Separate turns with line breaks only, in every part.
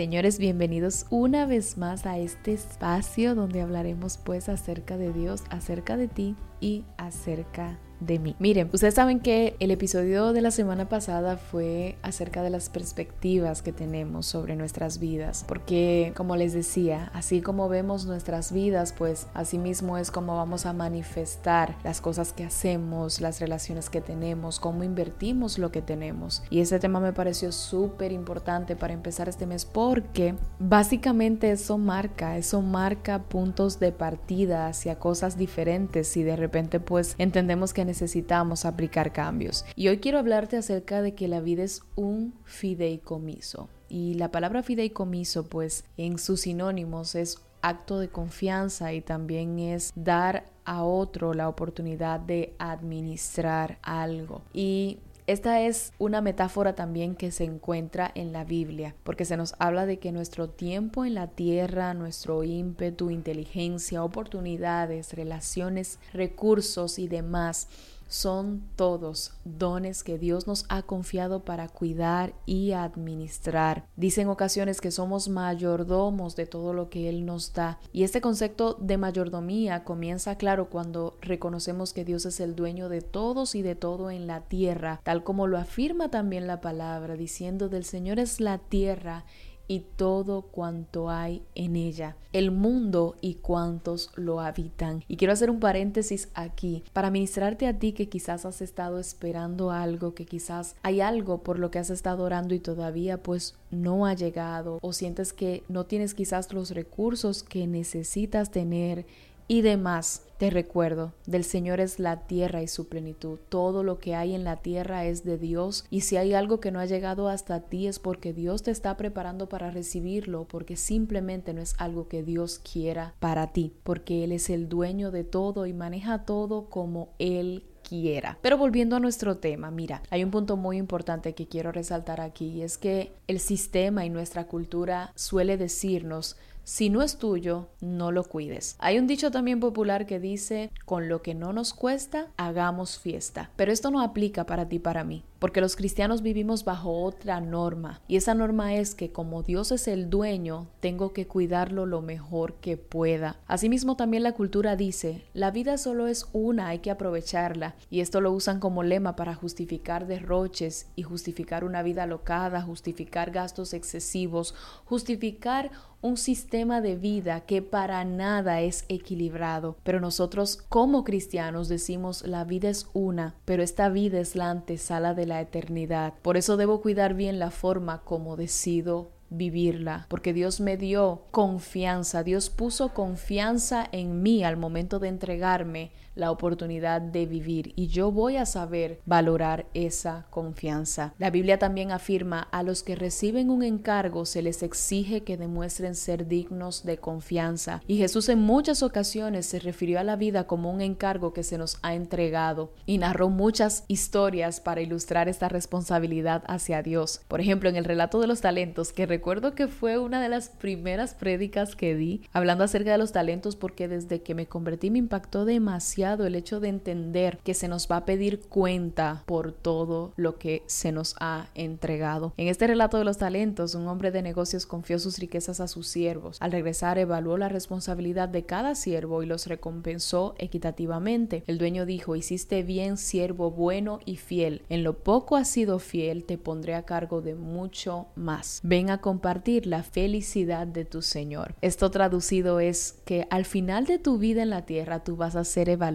Señores, bienvenidos una vez más a este espacio donde hablaremos pues acerca de Dios, acerca de ti y acerca de mí. Miren, ustedes saben que el episodio de la semana pasada fue acerca de las perspectivas que tenemos sobre nuestras vidas, porque como les decía, así como vemos nuestras vidas, pues así mismo es como vamos a manifestar las cosas que hacemos, las relaciones que tenemos, cómo invertimos lo que tenemos. Y ese tema me pareció súper importante para empezar este mes porque básicamente eso marca, eso marca puntos de partida hacia cosas diferentes y de repente pues entendemos que necesitamos aplicar cambios. Y hoy quiero hablarte acerca de que la vida es un fideicomiso. Y la palabra fideicomiso, pues en sus sinónimos es acto de confianza y también es dar a otro la oportunidad de administrar algo. Y esta es una metáfora también que se encuentra en la Biblia, porque se nos habla de que nuestro tiempo en la tierra, nuestro ímpetu, inteligencia, oportunidades, relaciones, recursos y demás son todos dones que Dios nos ha confiado para cuidar y administrar. Dicen ocasiones que somos mayordomos de todo lo que Él nos da. Y este concepto de mayordomía comienza claro cuando reconocemos que Dios es el dueño de todos y de todo en la tierra, tal como lo afirma también la palabra, diciendo del Señor es la tierra y todo cuanto hay en ella, el mundo y cuantos lo habitan. Y quiero hacer un paréntesis aquí para ministrarte a ti que quizás has estado esperando algo, que quizás hay algo por lo que has estado orando y todavía pues no ha llegado o sientes que no tienes quizás los recursos que necesitas tener y demás. Te recuerdo, del Señor es la tierra y su plenitud. Todo lo que hay en la tierra es de Dios y si hay algo que no ha llegado hasta ti es porque Dios te está preparando para recibirlo, porque simplemente no es algo que Dios quiera para ti, porque Él es el dueño de todo y maneja todo como Él quiera. Pero volviendo a nuestro tema, mira, hay un punto muy importante que quiero resaltar aquí y es que el sistema y nuestra cultura suele decirnos si no es tuyo, no lo cuides. Hay un dicho también popular que dice, con lo que no nos cuesta, hagamos fiesta. Pero esto no aplica para ti, para mí porque los cristianos vivimos bajo otra norma y esa norma es que como Dios es el dueño, tengo que cuidarlo lo mejor que pueda. Asimismo también la cultura dice, la vida solo es una, hay que aprovecharla y esto lo usan como lema para justificar derroches y justificar una vida alocada, justificar gastos excesivos, justificar un sistema de vida que para nada es equilibrado. Pero nosotros como cristianos decimos la vida es una, pero esta vida es la antesala de la eternidad. Por eso debo cuidar bien la forma como decido vivirla, porque Dios me dio confianza, Dios puso confianza en mí al momento de entregarme la oportunidad de vivir y yo voy a saber valorar esa confianza. La Biblia también afirma a los que reciben un encargo se les exige que demuestren ser dignos de confianza y Jesús en muchas ocasiones se refirió a la vida como un encargo que se nos ha entregado y narró muchas historias para ilustrar esta responsabilidad hacia Dios. Por ejemplo, en el relato de los talentos, que recuerdo que fue una de las primeras prédicas que di hablando acerca de los talentos porque desde que me convertí me impactó demasiado el hecho de entender que se nos va a pedir cuenta por todo lo que se nos ha entregado. En este relato de los talentos, un hombre de negocios confió sus riquezas a sus siervos. Al regresar, evaluó la responsabilidad de cada siervo y los recompensó equitativamente. El dueño dijo, hiciste bien, siervo bueno y fiel. En lo poco has sido fiel, te pondré a cargo de mucho más. Ven a compartir la felicidad de tu Señor. Esto traducido es que al final de tu vida en la tierra tú vas a ser evaluado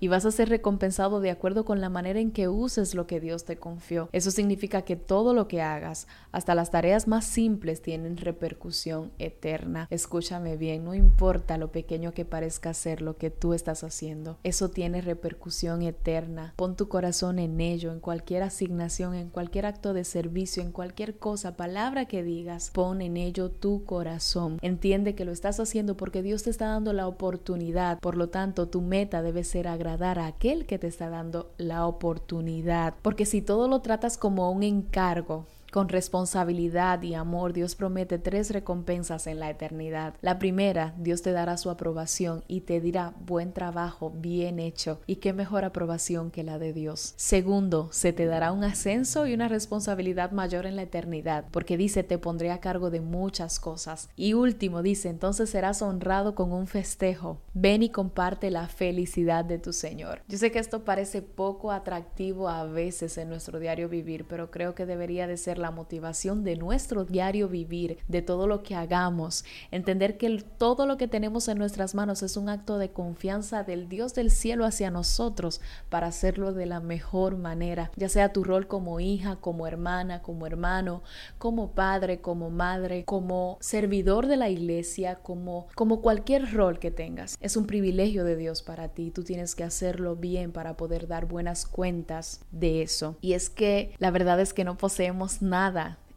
y vas a ser recompensado de acuerdo con la manera en que uses lo que Dios te confió. Eso significa que todo lo que hagas, hasta las tareas más simples, tienen repercusión eterna. Escúchame bien, no importa lo pequeño que parezca ser lo que tú estás haciendo, eso tiene repercusión eterna. Pon tu corazón en ello, en cualquier asignación, en cualquier acto de servicio, en cualquier cosa, palabra que digas, pon en ello tu corazón. Entiende que lo estás haciendo porque Dios te está dando la oportunidad, por lo tanto tu meta debe ser agradar a aquel que te está dando la oportunidad. Porque si todo lo tratas como un encargo, con responsabilidad y amor, Dios promete tres recompensas en la eternidad. La primera, Dios te dará su aprobación y te dirá buen trabajo, bien hecho. ¿Y qué mejor aprobación que la de Dios? Segundo, se te dará un ascenso y una responsabilidad mayor en la eternidad, porque dice, te pondré a cargo de muchas cosas. Y último, dice, entonces serás honrado con un festejo. Ven y comparte la felicidad de tu Señor. Yo sé que esto parece poco atractivo a veces en nuestro diario vivir, pero creo que debería de ser la motivación de nuestro diario vivir, de todo lo que hagamos, entender que todo lo que tenemos en nuestras manos es un acto de confianza del Dios del cielo hacia nosotros para hacerlo de la mejor manera, ya sea tu rol como hija, como hermana, como hermano, como padre, como madre, como servidor de la iglesia, como, como cualquier rol que tengas. Es un privilegio de Dios para ti, tú tienes que hacerlo bien para poder dar buenas cuentas de eso. Y es que la verdad es que no poseemos nada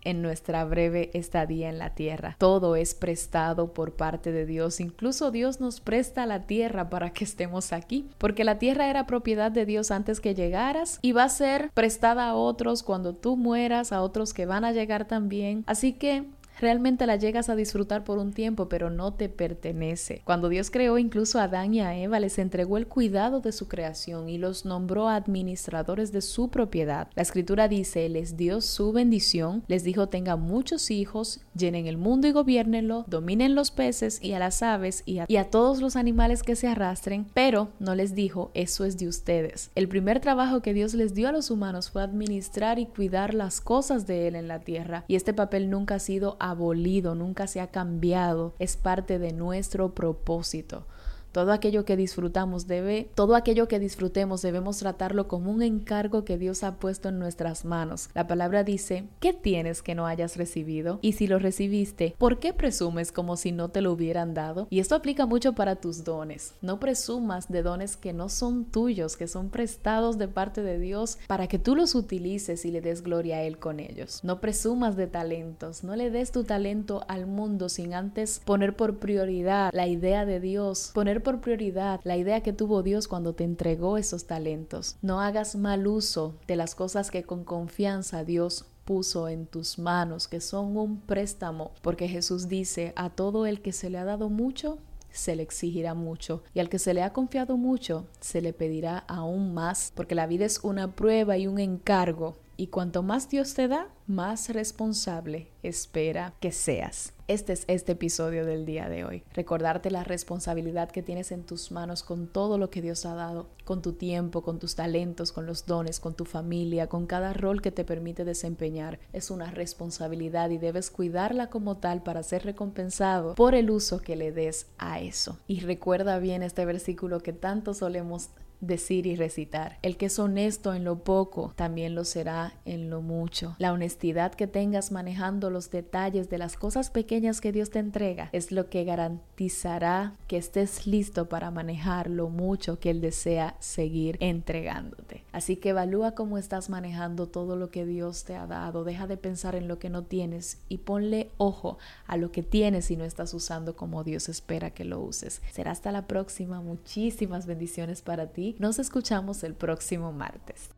en nuestra breve estadía en la tierra. Todo es prestado por parte de Dios. Incluso Dios nos presta la tierra para que estemos aquí, porque la tierra era propiedad de Dios antes que llegaras y va a ser prestada a otros cuando tú mueras, a otros que van a llegar también. Así que realmente la llegas a disfrutar por un tiempo, pero no te pertenece. Cuando Dios creó incluso a Adán y a Eva, les entregó el cuidado de su creación y los nombró administradores de su propiedad. La escritura dice, les dio su bendición, les dijo tengan muchos hijos, llenen el mundo y gobiernenlo, dominen los peces y a las aves y a, y a todos los animales que se arrastren, pero no les dijo, eso es de ustedes. El primer trabajo que Dios les dio a los humanos fue administrar y cuidar las cosas de Él en la tierra, y este papel nunca ha sido abolido, nunca se ha cambiado, es parte de nuestro propósito. Todo aquello que disfrutamos debe, todo aquello que disfrutemos debemos tratarlo como un encargo que Dios ha puesto en nuestras manos. La palabra dice, ¿qué tienes que no hayas recibido? Y si lo recibiste, ¿por qué presumes como si no te lo hubieran dado? Y esto aplica mucho para tus dones. No presumas de dones que no son tuyos, que son prestados de parte de Dios para que tú los utilices y le des gloria a Él con ellos. No presumas de talentos, no le des tu talento al mundo sin antes poner por prioridad la idea de Dios, poner por prioridad la idea que tuvo Dios cuando te entregó esos talentos. No hagas mal uso de las cosas que con confianza Dios puso en tus manos, que son un préstamo, porque Jesús dice, a todo el que se le ha dado mucho, se le exigirá mucho, y al que se le ha confiado mucho, se le pedirá aún más, porque la vida es una prueba y un encargo, y cuanto más Dios te da, más responsable espera que seas. Este es este episodio del día de hoy. Recordarte la responsabilidad que tienes en tus manos con todo lo que Dios ha dado, con tu tiempo, con tus talentos, con los dones, con tu familia, con cada rol que te permite desempeñar. Es una responsabilidad y debes cuidarla como tal para ser recompensado por el uso que le des a eso. Y recuerda bien este versículo que tanto solemos decir y recitar. El que es honesto en lo poco, también lo será en lo mucho. La honestidad que tengas manejando los detalles de las cosas pequeñas que Dios te entrega es lo que garantizará que estés listo para manejar lo mucho que Él desea seguir entregándote. Así que evalúa cómo estás manejando todo lo que Dios te ha dado. Deja de pensar en lo que no tienes y ponle ojo a lo que tienes y no estás usando como Dios espera que lo uses. Será hasta la próxima. Muchísimas bendiciones para ti nos escuchamos el próximo martes.